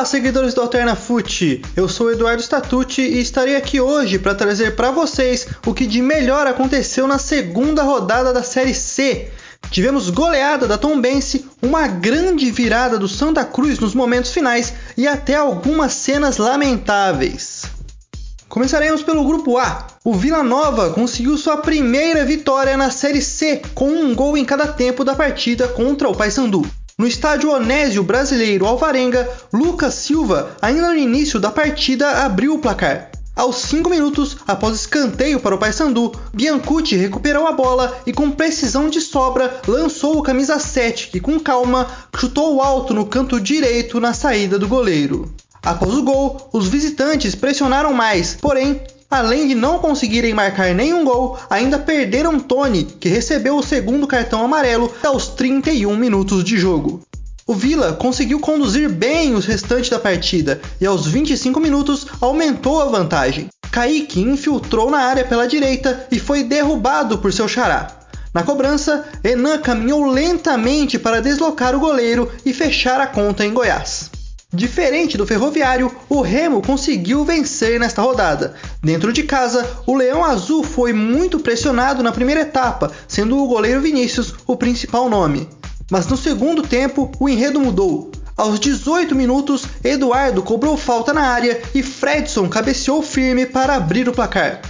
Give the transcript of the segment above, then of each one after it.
Olá, seguidores do Alterna Fute. Eu sou Eduardo Statucci e estarei aqui hoje para trazer para vocês o que de melhor aconteceu na segunda rodada da Série C. Tivemos goleada da Tombense, uma grande virada do Santa Cruz nos momentos finais e até algumas cenas lamentáveis. Começaremos pelo grupo A. O Vila Nova conseguiu sua primeira vitória na Série C, com um gol em cada tempo da partida contra o Paysandu. No estádio Onésio Brasileiro Alvarenga, Lucas Silva, ainda no início da partida, abriu o placar. Aos 5 minutos, após escanteio para o Paysandu, Biancucci recuperou a bola e com precisão de sobra lançou o camisa 7, que com calma chutou alto no canto direito na saída do goleiro. Após o gol, os visitantes pressionaram mais, porém Além de não conseguirem marcar nenhum gol, ainda perderam Tony, que recebeu o segundo cartão amarelo aos 31 minutos de jogo. O Vila conseguiu conduzir bem os restantes da partida e aos 25 minutos aumentou a vantagem. Kaique infiltrou na área pela direita e foi derrubado por seu xará. Na cobrança, Enan caminhou lentamente para deslocar o goleiro e fechar a conta em Goiás. Diferente do Ferroviário, o Remo conseguiu vencer nesta rodada. Dentro de casa, o Leão Azul foi muito pressionado na primeira etapa, sendo o goleiro Vinícius o principal nome. Mas no segundo tempo, o enredo mudou. Aos 18 minutos, Eduardo cobrou falta na área e Fredson cabeceou firme para abrir o placar.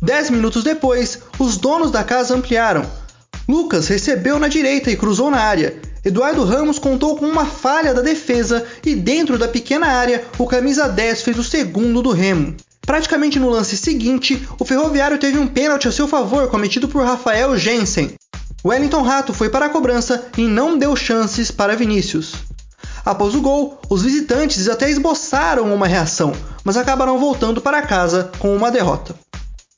10 minutos depois, os donos da casa ampliaram. Lucas recebeu na direita e cruzou na área. Eduardo Ramos contou com uma falha da defesa e dentro da pequena área o camisa 10 fez o segundo do Remo. Praticamente no lance seguinte, o Ferroviário teve um pênalti a seu favor cometido por Rafael Jensen. Wellington Rato foi para a cobrança e não deu chances para Vinícius. Após o gol, os visitantes até esboçaram uma reação, mas acabaram voltando para casa com uma derrota.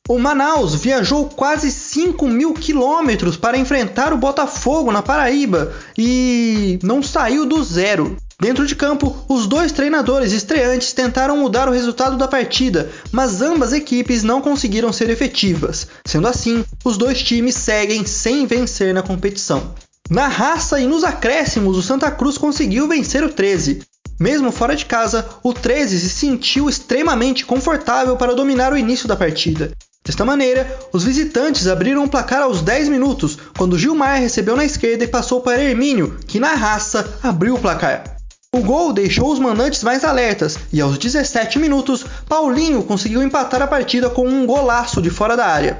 O Manaus viajou quase 5 mil quilômetros para enfrentar o Botafogo na Paraíba e não saiu do zero. Dentro de campo, os dois treinadores estreantes tentaram mudar o resultado da partida, mas ambas equipes não conseguiram ser efetivas. Sendo assim, os dois times seguem sem vencer na competição. Na raça e nos acréscimos, o Santa Cruz conseguiu vencer o 13. Mesmo fora de casa, o 13 se sentiu extremamente confortável para dominar o início da partida. Desta maneira, os visitantes abriram o placar aos 10 minutos, quando Gilmar recebeu na esquerda e passou para Hermínio, que na raça abriu o placar. O gol deixou os mandantes mais alertas e aos 17 minutos, Paulinho conseguiu empatar a partida com um golaço de fora da área.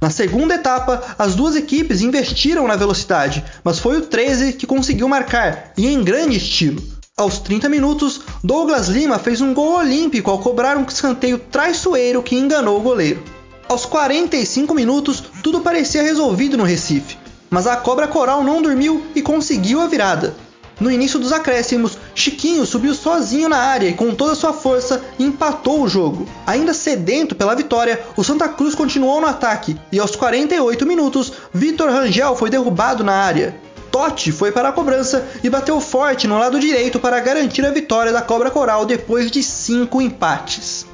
Na segunda etapa, as duas equipes investiram na velocidade, mas foi o 13 que conseguiu marcar, e em grande estilo. Aos 30 minutos, Douglas Lima fez um gol olímpico ao cobrar um escanteio traiçoeiro que enganou o goleiro. Aos 45 minutos, tudo parecia resolvido no Recife, mas a Cobra Coral não dormiu e conseguiu a virada. No início dos acréscimos, Chiquinho subiu sozinho na área e com toda sua força empatou o jogo. Ainda sedento pela vitória, o Santa Cruz continuou no ataque e aos 48 minutos, Vitor Rangel foi derrubado na área. Totti foi para a cobrança e bateu forte no lado direito para garantir a vitória da Cobra Coral depois de cinco empates.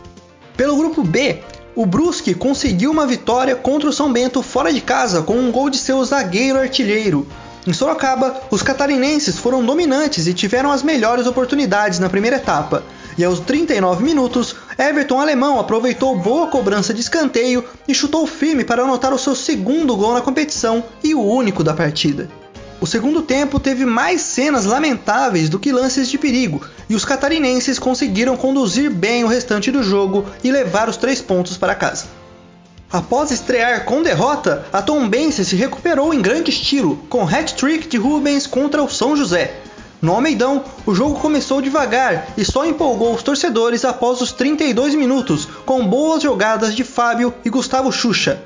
Pelo grupo B, o Brusque conseguiu uma vitória contra o São Bento fora de casa com um gol de seu zagueiro artilheiro. Em Sorocaba, os catarinenses foram dominantes e tiveram as melhores oportunidades na primeira etapa. E aos 39 minutos, Everton Alemão aproveitou boa cobrança de escanteio e chutou firme para anotar o seu segundo gol na competição e o único da partida. O segundo tempo teve mais cenas lamentáveis do que lances de perigo, e os catarinenses conseguiram conduzir bem o restante do jogo e levar os três pontos para casa. Após estrear com derrota, a Tombense se recuperou em grande estilo, com hat-trick de Rubens contra o São José. No Almeidão, o jogo começou devagar e só empolgou os torcedores após os 32 minutos, com boas jogadas de Fábio e Gustavo Xuxa,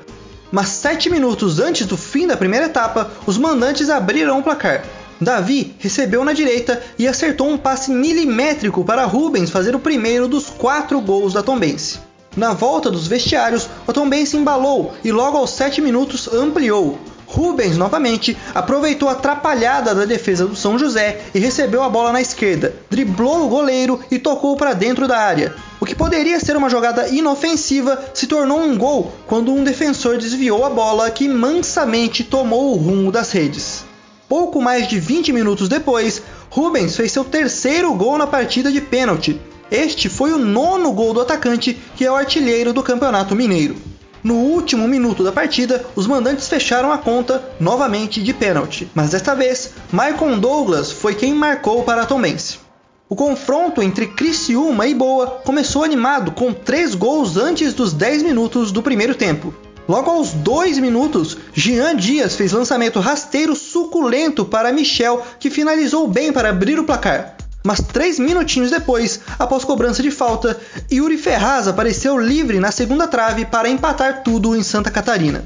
mas sete minutos antes do fim da primeira etapa, os mandantes abriram o placar. Davi recebeu na direita e acertou um passe milimétrico para Rubens fazer o primeiro dos quatro gols da Tombense. Na volta dos vestiários, o Tombense embalou e logo aos 7 minutos ampliou. Rubens novamente aproveitou a atrapalhada da defesa do São José e recebeu a bola na esquerda, driblou o goleiro e tocou para dentro da área. Que poderia ser uma jogada inofensiva se tornou um gol quando um defensor desviou a bola que mansamente tomou o rumo das redes. Pouco mais de 20 minutos depois, Rubens fez seu terceiro gol na partida de pênalti. Este foi o nono gol do atacante, que é o artilheiro do Campeonato Mineiro. No último minuto da partida, os mandantes fecharam a conta novamente de pênalti, mas desta vez, Maicon Douglas foi quem marcou para a Tombense. O confronto entre Criciúma e Boa começou animado com três gols antes dos 10 minutos do primeiro tempo. Logo aos dois minutos, Jean Dias fez lançamento rasteiro suculento para Michel, que finalizou bem para abrir o placar. Mas três minutinhos depois, após cobrança de falta, Yuri Ferraz apareceu livre na segunda trave para empatar tudo em Santa Catarina.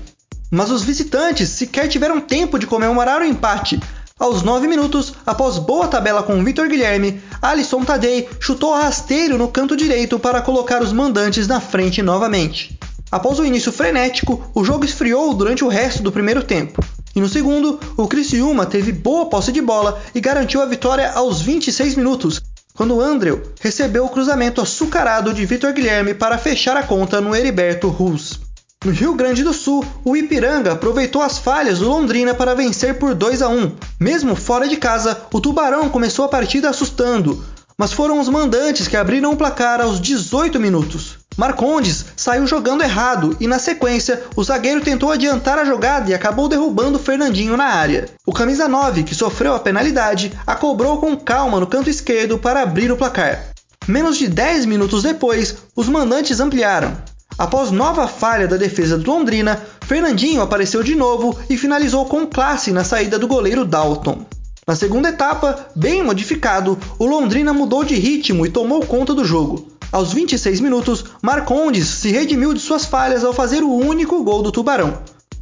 Mas os visitantes sequer tiveram tempo de comemorar o empate. Aos 9 minutos, após boa tabela com Vitor Guilherme, Alisson Tadei chutou rasteiro no canto direito para colocar os mandantes na frente novamente. Após o início frenético, o jogo esfriou durante o resto do primeiro tempo. E no segundo, o Criciúma teve boa posse de bola e garantiu a vitória aos 26 minutos, quando Andrew recebeu o cruzamento açucarado de Vitor Guilherme para fechar a conta no Heriberto Rus. No Rio Grande do Sul, o Ipiranga aproveitou as falhas do Londrina para vencer por 2 a 1. Mesmo fora de casa, o Tubarão começou a partida assustando, mas foram os mandantes que abriram o placar aos 18 minutos. Marcondes saiu jogando errado e, na sequência, o zagueiro tentou adiantar a jogada e acabou derrubando Fernandinho na área. O camisa 9, que sofreu a penalidade, a cobrou com calma no canto esquerdo para abrir o placar. Menos de 10 minutos depois, os mandantes ampliaram. Após nova falha da defesa do Londrina, Fernandinho apareceu de novo e finalizou com classe na saída do goleiro Dalton. Na segunda etapa, bem modificado, o Londrina mudou de ritmo e tomou conta do jogo. Aos 26 minutos, Marcondes se redimiu de suas falhas ao fazer o único gol do Tubarão.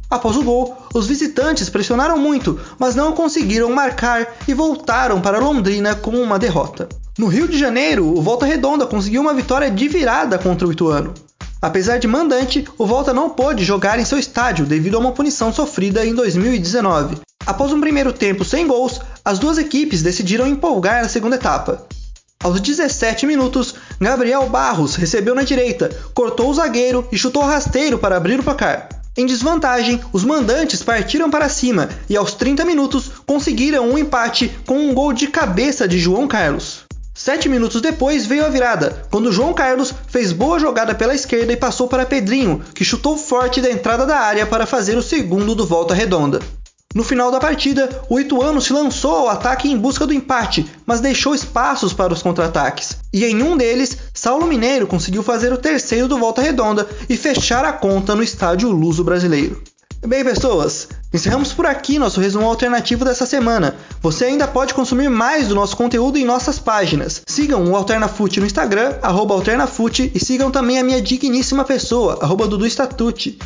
Após o gol, os visitantes pressionaram muito, mas não conseguiram marcar e voltaram para Londrina com uma derrota. No Rio de Janeiro, o Volta Redonda conseguiu uma vitória de virada contra o Ituano. Apesar de mandante, o Volta não pôde jogar em seu estádio devido a uma punição sofrida em 2019. Após um primeiro tempo sem gols, as duas equipes decidiram empolgar na segunda etapa. Aos 17 minutos, Gabriel Barros recebeu na direita, cortou o zagueiro e chutou rasteiro para abrir o placar. Em desvantagem, os mandantes partiram para cima e aos 30 minutos conseguiram um empate com um gol de cabeça de João Carlos. Sete minutos depois veio a virada, quando João Carlos fez boa jogada pela esquerda e passou para Pedrinho, que chutou forte da entrada da área para fazer o segundo do Volta Redonda. No final da partida, o Ituano se lançou ao ataque em busca do empate, mas deixou espaços para os contra-ataques. E em um deles, Saulo Mineiro conseguiu fazer o terceiro do Volta Redonda e fechar a conta no estádio Luso Brasileiro. Bem, pessoas, encerramos por aqui nosso resumo alternativo dessa semana. Você ainda pode consumir mais do nosso conteúdo em nossas páginas. Sigam o AlternaFoot no Instagram, AlternaFoot, e sigam também a minha digníssima pessoa, arroba Dudu Statute.